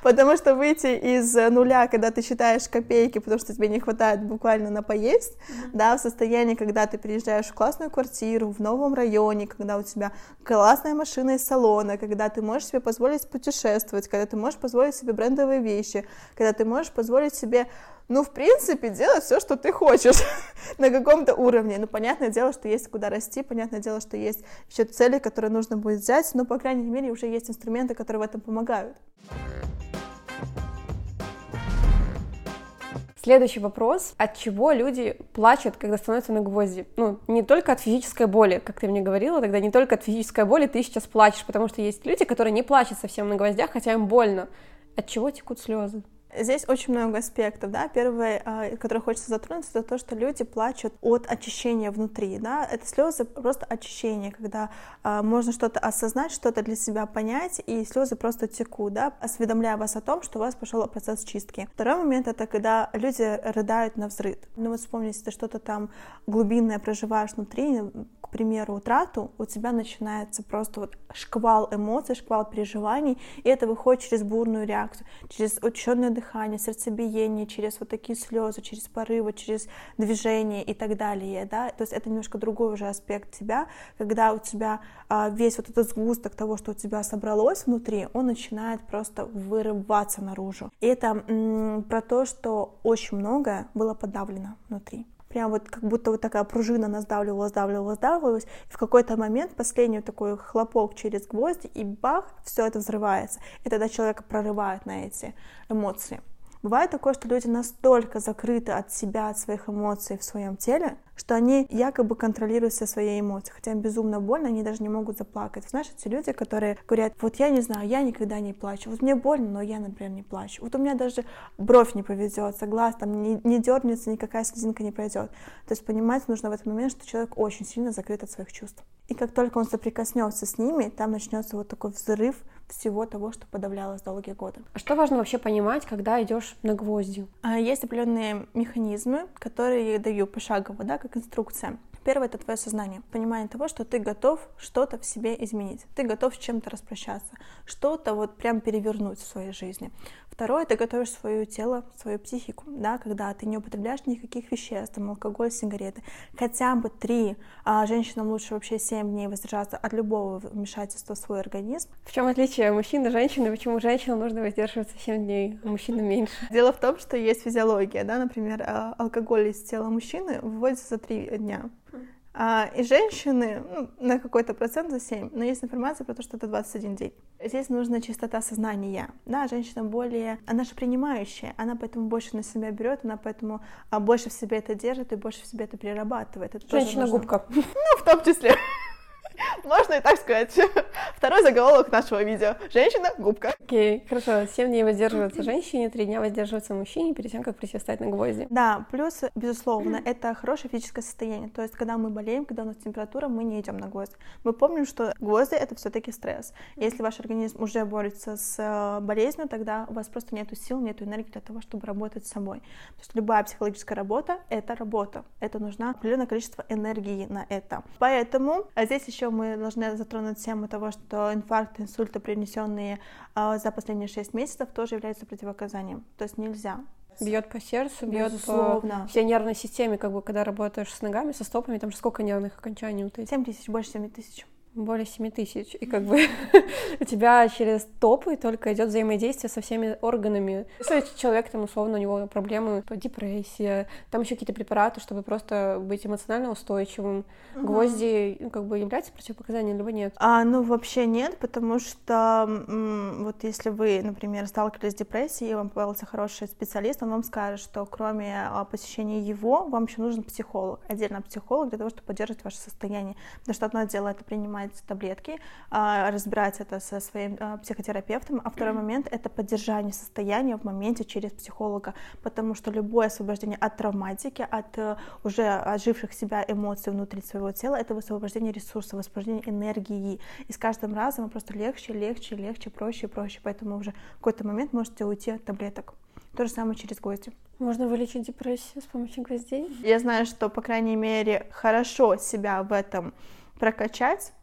Потому что выйти из нуля, когда ты считаешь копейки, потому что тебе не хватает буквально на поесть, mm-hmm. да, в состоянии, когда ты приезжаешь в классную квартиру, в новом районе, когда у тебя классная машина из салона, когда ты можешь себе позволить путешествовать, когда ты можешь позволить себе брендовые вещи, когда ты можешь позволить себе ну, в принципе, делать все, что ты хочешь на каком-то уровне. Ну, понятное дело, что есть куда расти, понятное дело, что есть еще цели, которые нужно будет взять, но, по крайней мере, уже есть инструменты, которые в этом помогают. Следующий вопрос. От чего люди плачут, когда становятся на гвозди? Ну, не только от физической боли, как ты мне говорила, тогда не только от физической боли ты сейчас плачешь, потому что есть люди, которые не плачут совсем на гвоздях, хотя им больно. От чего текут слезы? Здесь очень много аспектов, да. Первое, а, который хочется затронуть, это то, что люди плачут от очищения внутри, да. Это слезы просто очищение, когда а, можно что-то осознать, что-то для себя понять, и слезы просто текут, да, осведомляя вас о том, что у вас пошел процесс чистки. Второй момент это когда люди рыдают на взрыв. Ну вот вспомните, ты что-то там глубинное проживаешь внутри, к примеру, утрату, у тебя начинается просто вот шквал эмоций, шквал переживаний, и это выходит через бурную реакцию, через учащенное дыхание, сердцебиение, через вот такие слезы, через порывы, через движение и так далее, да, то есть это немножко другой уже аспект тебя, когда у тебя а, весь вот этот сгусток того, что у тебя собралось внутри, он начинает просто вырываться наружу. И это м- про то, что очень многое было подавлено внутри прям вот как будто вот такая пружина нас сдавливалась, сдавливалась, сдавливалась, и в какой-то момент последний такой хлопок через гвозди, и бах, все это взрывается, и тогда человека прорывает на эти эмоции. Бывает такое, что люди настолько закрыты от себя, от своих эмоций в своем теле, что они якобы контролируют все свои эмоции, хотя им безумно больно, они даже не могут заплакать. Знаешь, эти люди, которые говорят, вот я не знаю, я никогда не плачу, вот мне больно, но я, например, не плачу, вот у меня даже бровь не поведется, глаз там не, не дернется, никакая слезинка не пройдет. То есть понимать нужно в этот момент, что человек очень сильно закрыт от своих чувств. И как только он соприкоснется с ними, там начнется вот такой взрыв всего того, что подавлялось долгие годы. А что важно вообще понимать, когда идешь на гвозди? А, есть определенные механизмы, которые я даю пошагово, да, как инструкция. Первое — это твое сознание, понимание того, что ты готов что-то в себе изменить, ты готов с чем-то распрощаться, что-то вот прям перевернуть в своей жизни. Второе, ты готовишь свое тело, свою психику, да, когда ты не употребляешь никаких веществ, там, алкоголь, сигареты. Хотя бы три, а женщинам лучше вообще семь дней воздержаться от любого вмешательства в свой организм. В чем отличие мужчин и женщины? Почему женщинам нужно воздерживаться семь дней, а мужчинам меньше? Дело в том, что есть физиология, да, например, а, алкоголь из тела мужчины выводится за три дня. А, и женщины ну, на какой-то процент за 7, но есть информация про то, что это 21 день. Здесь нужна чистота сознания. Да, женщина более, она же принимающая, она поэтому больше на себя берет, она поэтому а, больше в себе это держит и больше в себе это перерабатывает. Женщина-губка. Ну, в том числе. Можно и так сказать. Второй заголовок нашего видео. Женщина-губка. Окей, okay, хорошо. Семь дней воздерживаться женщине, три дня воздерживаться мужчине перед тем, как прийти встать на гвозди. Да, плюс, безусловно, это хорошее физическое состояние. То есть, когда мы болеем, когда у нас температура, мы не идем на гвозди. Мы помним, что гвозди — это все таки стресс. Если ваш организм уже борется с э, болезнью, тогда у вас просто нет сил, нет энергии для того, чтобы работать с собой. То есть любая психологическая работа — это работа. Это нужно определенное количество энергии на это. Поэтому а здесь еще мы должны затронуть тему того, что инфаркт, инсульты, принесенные а, за последние 6 месяцев, тоже являются противоказанием. То есть нельзя Бьет по сердцу, бьет по всей нервной системе, как бы когда работаешь с ногами, со стопами, там же сколько нервных окончаний вот эти? 7 тысяч, больше 7 тысяч более 7 тысяч, и как бы у тебя через топы только идет взаимодействие со всеми органами. Если человек, там, условно, у него проблемы, депрессия, там еще какие-то препараты, чтобы просто быть эмоционально устойчивым. Угу. Гвозди, ну, как бы, являются противопоказанием, либо нет? А, ну, вообще нет, потому что вот если вы, например, сталкивались с депрессией, и вам попался хороший специалист, он вам скажет, что кроме а, посещения его, вам еще нужен психолог, отдельно психолог для того, чтобы поддерживать ваше состояние. Потому что одно дело это принимать принимать таблетки, а, разбирать это со своим а, психотерапевтом, а второй момент — это поддержание состояния в моменте через психолога, потому что любое освобождение от травматики, от э, уже оживших себя эмоций внутри своего тела — это высвобождение ресурсов, высвобождение энергии, и с каждым разом просто легче, легче, легче, проще и проще, поэтому уже в какой-то момент можете уйти от таблеток. То же самое через гвозди. Можно вылечить депрессию с помощью гвоздей? Я знаю, что, по крайней мере, хорошо себя в этом прокачать,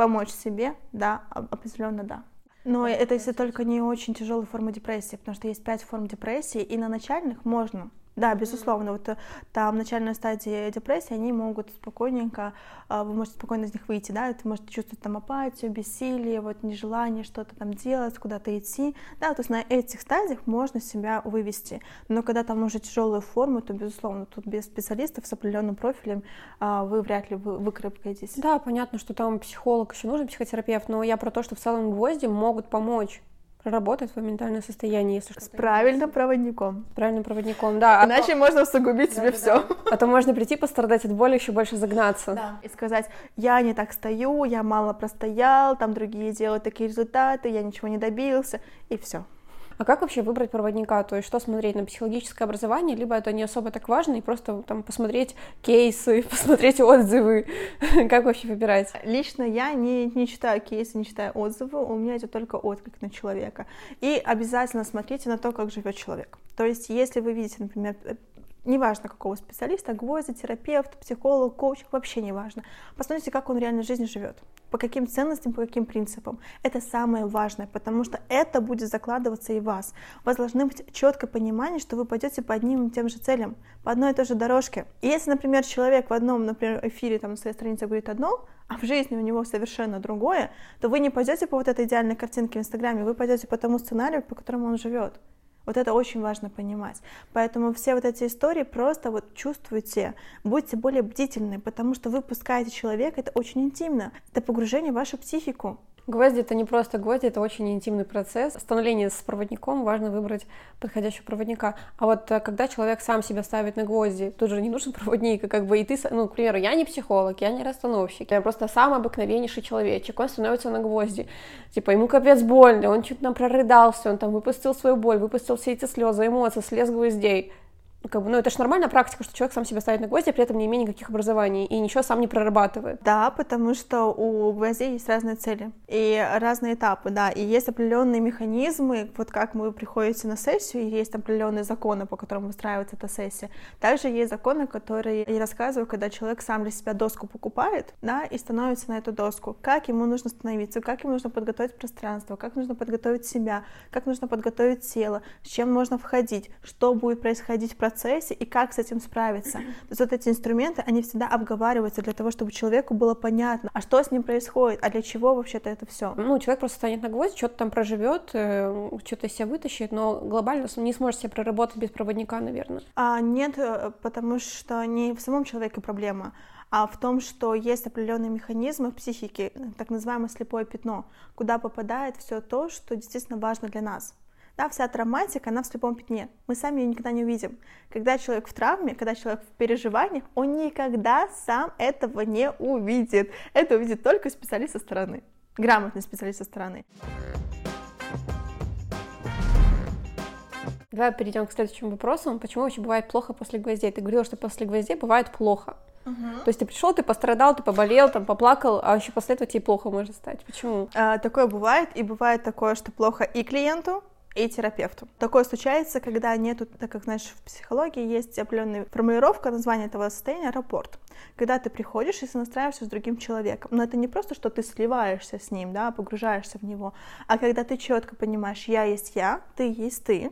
помочь себе, да, определенно да. Но это если только не очень тяжелая форма депрессии, потому что есть пять форм депрессии, и на начальных можно да, безусловно, вот э, там начальная стадия депрессии, они могут спокойненько, а, вы можете спокойно из них выйти, да, ты можете чувствовать там апатию, бессилие, вот нежелание что-то там делать, куда-то идти, да, то есть на этих стадиях можно себя вывести, но когда там уже тяжелые формы, то, безусловно, тут без специалистов с определенным профилем а, вы вряд ли вы выкарабкаетесь. Да, понятно, что там психолог еще нужен, психотерапевт, но я про то, что в целом гвозди могут помочь проработать твое ментальное состояние, если что. С правильным проводником. С правильным проводником, да. А Иначе то... можно усугубить да, себе да, все. Да. А то можно прийти, пострадать от боли, еще больше загнаться. Да. И сказать, я не так стою, я мало простоял, там другие делают такие результаты, я ничего не добился, и все. А как вообще выбрать проводника? То есть что смотреть на психологическое образование, либо это не особо так важно, и просто там посмотреть кейсы, посмотреть отзывы? как вообще выбирать? Лично я не, не читаю кейсы, не читаю отзывы, у меня идет только отклик на человека. И обязательно смотрите на то, как живет человек. То есть, если вы видите, например, неважно какого специалиста, гвозди, терапевт, психолог, коуч, вообще не важно. Посмотрите, как он в реальной жизни живет, по каким ценностям, по каким принципам. Это самое важное, потому что это будет закладываться и в вас. У вас должно быть четкое понимание, что вы пойдете по одним и тем же целям, по одной и той же дорожке. И если, например, человек в одном, например, эфире там, на своей странице говорит одно, а в жизни у него совершенно другое, то вы не пойдете по вот этой идеальной картинке в Инстаграме, вы пойдете по тому сценарию, по которому он живет. Вот это очень важно понимать. Поэтому все вот эти истории просто вот чувствуйте, будьте более бдительны, потому что вы пускаете человека, это очень интимно, это погружение в вашу психику. Гвозди — это не просто гвозди, это очень интимный процесс. Становление с проводником важно выбрать подходящего проводника. А вот э, когда человек сам себя ставит на гвозди, тут же не нужен проводник, как бы и ты, ну, к примеру, я не психолог, я не расстановщик, я просто самый обыкновеннейший человечек, он становится на гвозди. Типа, ему капец больно, он чуть там прорыдался, он там выпустил свою боль, выпустил все эти слезы, эмоции, слез гвоздей как бы, ну, это же нормальная практика, что человек сам себя ставит на гвозди, а при этом не имея никаких образований и ничего сам не прорабатывает. Да, потому что у гвоздей есть разные цели и разные этапы, да, и есть определенные механизмы, вот как вы приходите на сессию, и есть определенные законы, по которым выстраивается эта сессия. Также есть законы, которые я рассказываю, когда человек сам для себя доску покупает, да, и становится на эту доску, как ему нужно становиться, как ему нужно подготовить пространство, как нужно подготовить себя, как нужно подготовить тело, с чем можно входить, что будет происходить в процессе процессе и как с этим справиться. То есть вот эти инструменты, они всегда обговариваются для того, чтобы человеку было понятно, а что с ним происходит, а для чего вообще-то это все. Ну, человек просто станет на гвоздь, что-то там проживет, э, что-то из себя вытащит, но глобально не сможет себя проработать без проводника, наверное. А, нет, э, потому что не в самом человеке проблема, а в том, что есть определенные механизмы в психике, так называемое слепое пятно, куда попадает все то, что действительно важно для нас. Да, вся травматика, она в слепом пятне. Мы сами ее никогда не увидим. Когда человек в травме, когда человек в переживаниях, он никогда сам этого не увидит. Это увидит только специалист со стороны, грамотный специалист со стороны. Давай перейдем к следующему вопросу. Почему вообще бывает плохо после гвоздей? Ты говорила, что после гвоздей бывает плохо. Угу. То есть ты пришел, ты пострадал, ты поболел, там поплакал, а еще после этого тебе плохо может стать. Почему? А, такое бывает, и бывает такое, что плохо и клиенту, и терапевту. Такое случается, когда нету, так как, знаешь, в психологии есть определенная формулировка названия этого состояния рапорт. Когда ты приходишь и сонастраиваешься с другим человеком. Но это не просто, что ты сливаешься с ним, да, погружаешься в него, а когда ты четко понимаешь, я есть я, ты есть ты,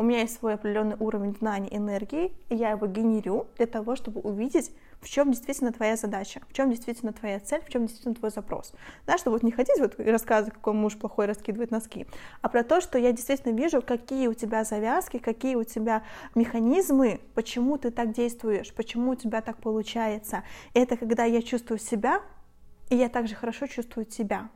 у меня есть свой определенный уровень знаний, энергии, и я его генерю для того, чтобы увидеть в чем действительно твоя задача, в чем действительно твоя цель, в чем действительно твой запрос. Да, чтобы вот не ходить вот и рассказывать, какой муж плохой раскидывает носки, а про то, что я действительно вижу, какие у тебя завязки, какие у тебя механизмы, почему ты так действуешь, почему у тебя так получается. Это когда я чувствую себя, и я также хорошо чувствую тебя.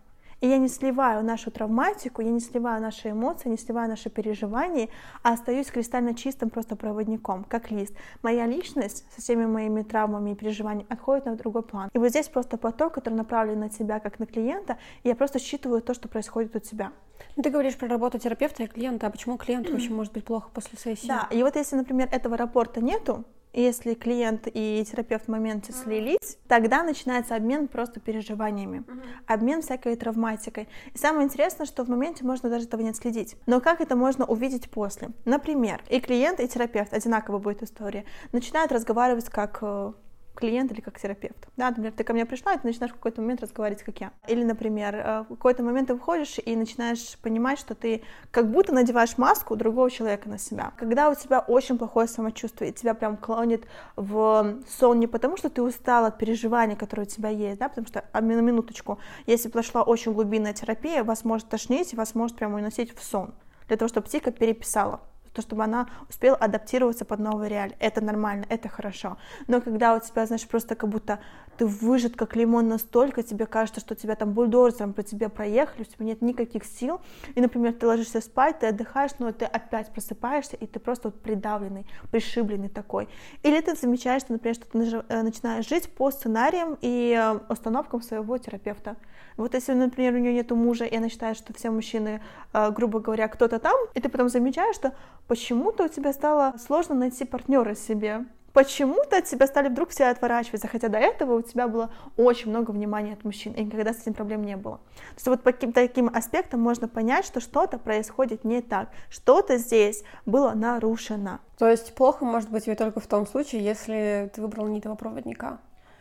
И я не сливаю нашу травматику, я не сливаю наши эмоции, не сливаю наши переживания, а остаюсь кристально чистым просто проводником, как лист. Моя личность со всеми моими травмами и переживаниями отходит на другой план. И вот здесь просто поток, который направлен на тебя, как на клиента, и я просто считываю то, что происходит у тебя. Ну, ты говоришь про работу терапевта и клиента, а почему клиенту вообще может быть плохо после сессии? Да, и вот если, например, этого рапорта нету, если клиент и терапевт в моменте слились, тогда начинается обмен просто переживаниями, обмен всякой травматикой. И самое интересное, что в моменте можно даже этого не отследить. Но как это можно увидеть после? Например, и клиент, и терапевт, одинаково будет история, начинают разговаривать как э, клиент или как терапевт. Да, например, ты ко мне пришла, и ты начинаешь в какой-то момент разговаривать, как я. Или, например, э, в какой-то момент ты выходишь и начинаешь понимать, что ты как будто надеваешь маску другого человека на себя. Когда у тебя очень плохое самочувствие, и тебя прям клонит в сон не потому, что ты устал от переживаний, которые у тебя есть, да, потому что, а на минуточку, если прошла очень глубинная терапия, вас может тошнить, вас может прямо уносить в сон, для того, чтобы психика переписала то, чтобы она успела адаптироваться под новую реаль. Это нормально, это хорошо. Но когда у тебя, знаешь, просто как будто ты выжат как лимон настолько, тебе кажется, что тебя там бульдозером по тебе проехали, у тебя нет никаких сил, и, например, ты ложишься спать, ты отдыхаешь, но ты опять просыпаешься, и ты просто вот придавленный, пришибленный такой. Или ты замечаешь, что, например, что ты э, начинаешь жить по сценариям и э, установкам своего терапевта. Вот если, например, у нее нет мужа, и она считает, что все мужчины, э, грубо говоря, кто-то там, и ты потом замечаешь, что почему-то у тебя стало сложно найти партнера себе. Почему-то от тебя стали вдруг все отворачиваться, хотя до этого у тебя было очень много внимания от мужчин, и никогда с этим проблем не было. То есть вот по каким-то таким аспектам можно понять, что что-то происходит не так, что-то здесь было нарушено. То есть плохо может быть ведь только в том случае, если ты выбрал не того проводника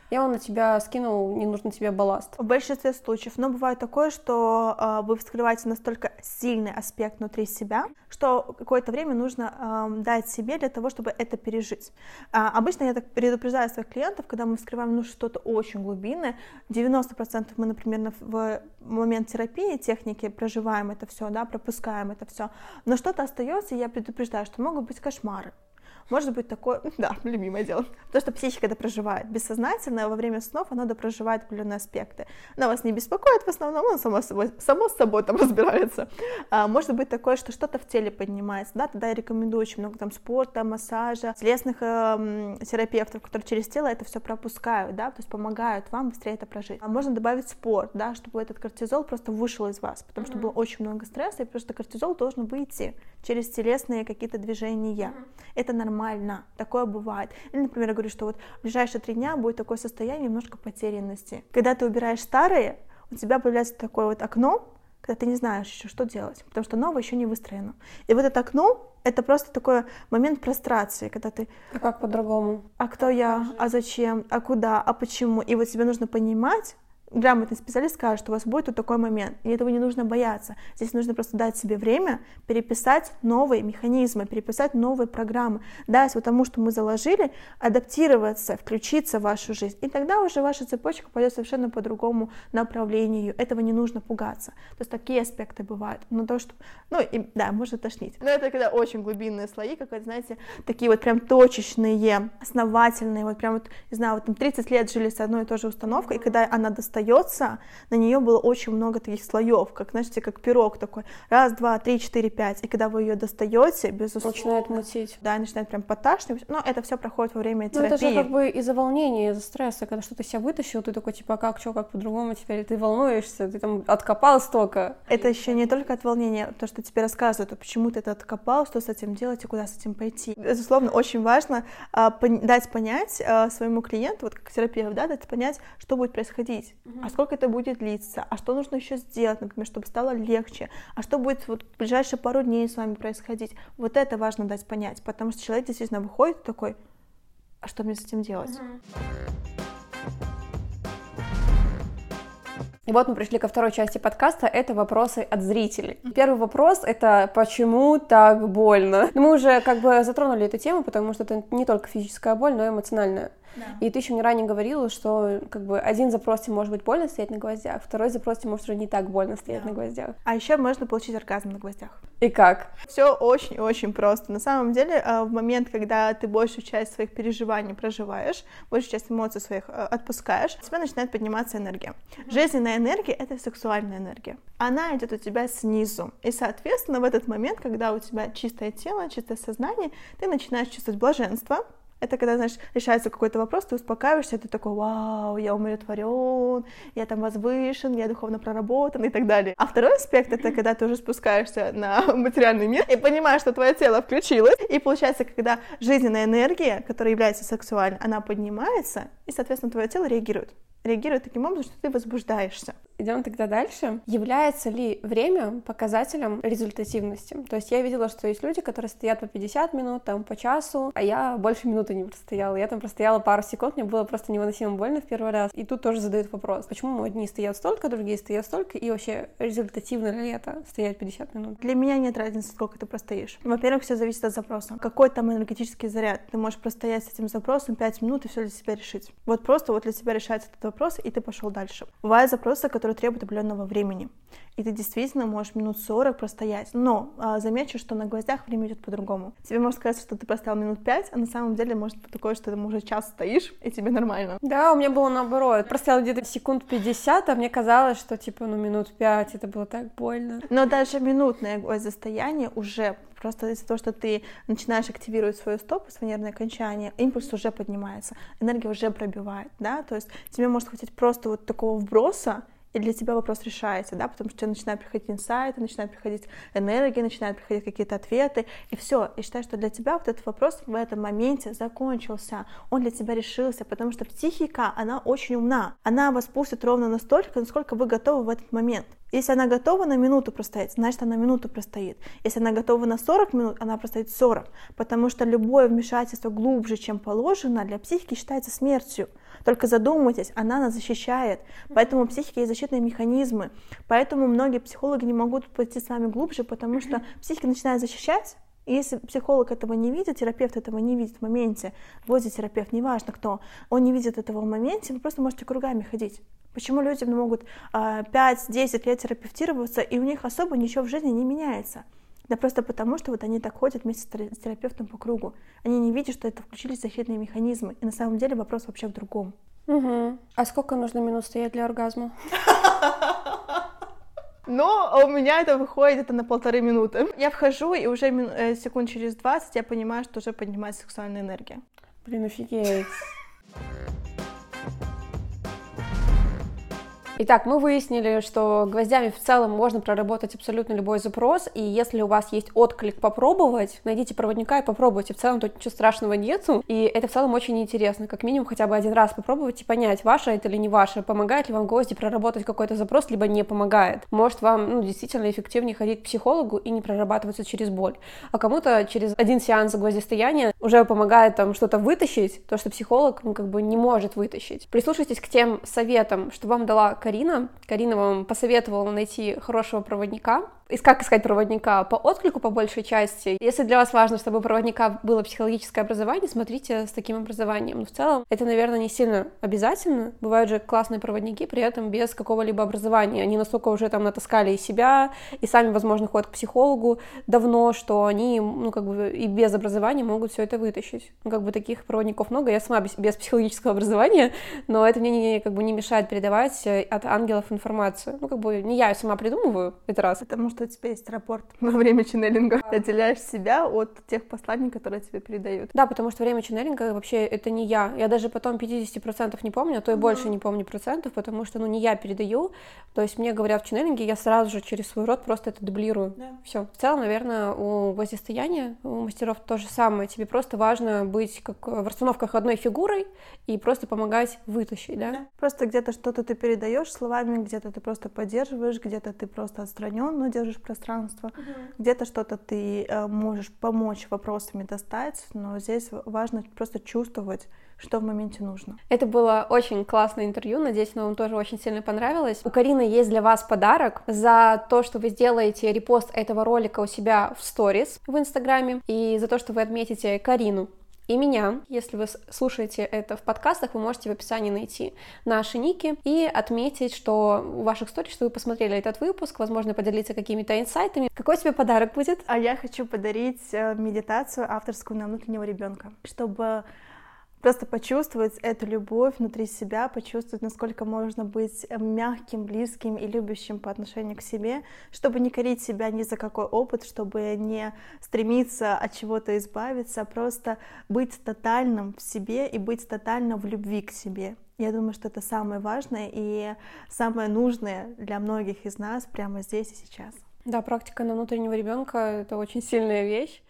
и он на тебя скинул ненужный тебе балласт. В большинстве случаев. Но бывает такое, что э, вы вскрываете настолько сильный аспект внутри себя, что какое-то время нужно э, дать себе для того, чтобы это пережить. А, обычно я так предупреждаю своих клиентов, когда мы вскрываем ну, что-то очень глубинное, 90% мы, например, в момент терапии техники проживаем это все, да, пропускаем это все, но что-то остается, и я предупреждаю, что могут быть кошмары, может быть такое, да, любимое дело, то, что психика допроживает. Бессознательно во время снов она допроживает определенные аспекты. Она вас не беспокоит в основном, она само собой, само с собой там разбирается. А, может быть такое, что что-то в теле поднимается, да, тогда я рекомендую очень много там спорта, массажа, телесных э, терапевтов, которые через тело это все пропускают, да, то есть помогают вам быстрее это прожить. А можно добавить спорт, да, чтобы этот кортизол просто вышел из вас, потому что было очень много стресса, и просто кортизол должен выйти. через телесные какие-то движения. Это нормально, такое бывает. Или, например, я говорю, что вот в ближайшие три дня будет такое состояние немножко потерянности. Когда ты убираешь старые, у тебя появляется такое вот окно, когда ты не знаешь еще, что делать, потому что новое еще не выстроено. И вот это окно, это просто такой момент прострации, когда ты... А как по-другому? А кто я? А зачем? А куда? А почему? И вот тебе нужно понимать, грамотный специалист скажет, что у вас будет вот такой момент, и этого не нужно бояться. Здесь нужно просто дать себе время переписать новые механизмы, переписать новые программы, дать вот тому, что мы заложили, адаптироваться, включиться в вашу жизнь. И тогда уже ваша цепочка пойдет совершенно по другому направлению. Этого не нужно пугаться. То есть такие аспекты бывают. Но то, что... Ну, и, да, может тошнить. Но это когда очень глубинные слои, как, знаете, такие вот прям точечные, основательные, вот прям вот, не знаю, вот там 30 лет жили с одной и той же установкой, и когда она достает остается, на нее было очень много таких слоев, как, знаете, как пирог такой. Раз, два, три, четыре, пять. И когда вы ее достаете, безусловно... Начинает мутить. Да, начинает прям поташнивать. Но это все проходит во время терапии. Ну, это же как бы из-за волнения, из-за стресса, когда что-то себя вытащил, ты такой, типа, «А как, что, как по-другому теперь, ты волнуешься, ты там откопал столько. Это еще не только от волнения, то, что тебе рассказывают, а почему ты это откопал, что с этим делать и куда с этим пойти. Безусловно, очень важно а, пон- дать понять а, своему клиенту, вот как терапевт, да, дать понять, что будет происходить а сколько это будет длиться, а что нужно еще сделать, например, чтобы стало легче, а что будет вот в ближайшие пару дней с вами происходить. Вот это важно дать понять, потому что человек действительно выходит такой, а что мне с этим делать? И вот мы пришли ко второй части подкаста, это вопросы от зрителей. Первый вопрос — это почему так больно? Мы уже как бы затронули эту тему, потому что это не только физическая боль, но и эмоциональная. Да. И ты еще мне ранее говорила, что как бы один запрос тебе может быть больно стоять на гвоздях, второй запрос тебе может уже не так больно стоять да. на гвоздях. А еще можно получить оргазм на гвоздях. И как? Все очень-очень просто. На самом деле, а, в момент, когда ты большую часть своих переживаний проживаешь, большую часть эмоций своих а, отпускаешь, у тебя начинает подниматься энергия. Жизненная энергия — это сексуальная энергия. Она идет у тебя снизу. И, соответственно, в этот момент, когда у тебя чистое тело, чистое сознание, ты начинаешь чувствовать блаженство, это когда, знаешь, решается какой-то вопрос, ты успокаиваешься, ты такой, вау, я умиротворен, я там возвышен, я духовно проработан и так далее. А второй аспект — это когда ты уже спускаешься на материальный мир и понимаешь, что твое тело включилось, и получается, когда жизненная энергия, которая является сексуальной, она поднимается, и, соответственно, твое тело реагирует реагирует таким образом, что ты возбуждаешься. Идем тогда дальше. Является ли время показателем результативности? То есть я видела, что есть люди, которые стоят по 50 минут, там, по часу, а я больше минуты не простояла. Я там простояла пару секунд, мне было просто невыносимо больно в первый раз. И тут тоже задают вопрос, почему одни стоят столько, другие стоят столько, и вообще результативно ли это стоять 50 минут? Для меня нет разницы, сколько ты простоишь. Во-первых, все зависит от запроса. Какой там энергетический заряд? Ты можешь простоять с этим запросом 5 минут и все для себя решить. Вот просто вот для себя решается этот вопрос, и ты пошел дальше. Бывают запросы, которые требуют определенного времени, и ты действительно можешь минут 40 простоять. Но а, замечу, что на гвоздях время идет по-другому. Тебе может сказать, что ты простоял минут 5, а на самом деле может быть такое, что ты уже час стоишь, и тебе нормально. Да, у меня было наоборот. Простоял где-то секунд 50, а мне казалось, что типа ну минут 5, это было так больно. Но даже минутное гвоздостояние уже Просто из-за того, что ты начинаешь активировать свою стопу, свое нервное окончание, импульс уже поднимается, энергия уже пробивает, да, то есть тебе может хватить просто вот такого вброса, и для тебя вопрос решается, да, потому что начинают приходить инсайты, начинает приходить энергия, начинают приходить какие-то ответы, и все. И считаю, что для тебя вот этот вопрос в этом моменте закончился, он для тебя решился, потому что психика, она очень умна, она вас пустит ровно настолько, насколько вы готовы в этот момент. Если она готова на минуту простоять, значит она минуту простоит. Если она готова на 40 минут, она простоит 40. Потому что любое вмешательство глубже, чем положено, для психики считается смертью. Только задумайтесь, она нас защищает. Поэтому у психики есть защитные механизмы. Поэтому многие психологи не могут пойти с вами глубже, потому что психика начинает защищать, и если психолог этого не видит, терапевт этого не видит в моменте, терапевт, неважно кто, он не видит этого в моменте, вы просто можете кругами ходить. Почему люди могут 5-10 а, лет терапевтироваться, и у них особо ничего в жизни не меняется? Да просто потому, что вот они так ходят вместе с терапевтом по кругу. Они не видят, что это включились защитные механизмы. И на самом деле вопрос вообще в другом. Угу. А сколько нужно минут стоять для оргазма? Но у меня это выходит это на полторы минуты. Я вхожу, и уже э, секунд через 20 я понимаю, что уже поднимается сексуальная энергия. Блин, офигеть. Итак, мы выяснили, что гвоздями в целом можно проработать абсолютно любой запрос, и если у вас есть отклик попробовать, найдите проводника и попробуйте. В целом тут ничего страшного нету, и это в целом очень интересно. Как минимум хотя бы один раз попробовать и понять, ваше это или не ваше, помогает ли вам гвозди проработать какой-то запрос, либо не помогает. Может вам ну, действительно эффективнее ходить к психологу и не прорабатываться через боль. А кому-то через один сеанс гвоздистояния уже помогает там что-то вытащить, то, что психолог ну, как бы не может вытащить. Прислушайтесь к тем советам, что вам дала Карина. Карина вам посоветовала найти хорошего проводника, как искать проводника? По отклику, по большей части. Если для вас важно, чтобы у проводника было психологическое образование, смотрите с таким образованием. Но в целом это, наверное, не сильно обязательно. Бывают же классные проводники, при этом без какого-либо образования. Они настолько уже там натаскали и себя, и сами, возможно, ходят к психологу давно, что они, ну, как бы и без образования могут все это вытащить. Ну, как бы таких проводников много. Я сама без, психологического образования, но это мне не, как бы не мешает передавать от ангелов информацию. Ну, как бы не я сама придумываю, это раз. Потому что у тебя есть рапорт во время ченнелинга. Отделяешь себя от тех посланий, которые тебе передают. Да, потому что время ченнелинга вообще это не я. Я даже потом 50% не помню, а то и mm-hmm. больше не помню процентов, потому что, ну, не я передаю. То есть мне говорят в ченнелинге, я сразу же через свой рот просто это дублирую. Yeah. Все. В целом, наверное, у воздействия у мастеров то же самое. Тебе просто важно быть как в расстановках одной фигурой и просто помогать вытащить, да? Yeah. Просто где-то что-то ты передаешь словами, где-то ты просто поддерживаешь, где-то ты просто отстранен, но держишь пространство. Угу. Где-то что-то ты э, можешь помочь вопросами достать, но здесь важно просто чувствовать, что в моменте нужно. Это было очень классное интервью, надеюсь, оно вам тоже очень сильно понравилось. У Карины есть для вас подарок за то, что вы сделаете репост этого ролика у себя в сторис в Инстаграме, и за то, что вы отметите Карину и меня. Если вы слушаете это в подкастах, вы можете в описании найти наши ники и отметить, что в ваших сторис, что вы посмотрели этот выпуск, возможно, поделиться какими-то инсайтами. Какой тебе подарок будет? А я хочу подарить э, медитацию авторскую на внутреннего ребенка, чтобы просто почувствовать эту любовь внутри себя, почувствовать, насколько можно быть э, мягким, близким и любящим по отношению к себе, чтобы не корить себя ни за какой опыт, чтобы не стремиться от чего-то избавиться, а просто быть тотальным в себе и быть тотально в любви к себе. Я думаю, что это самое важное и самое нужное для многих из нас прямо здесь и сейчас. Да, практика на внутреннего ребенка это очень сильная вещь.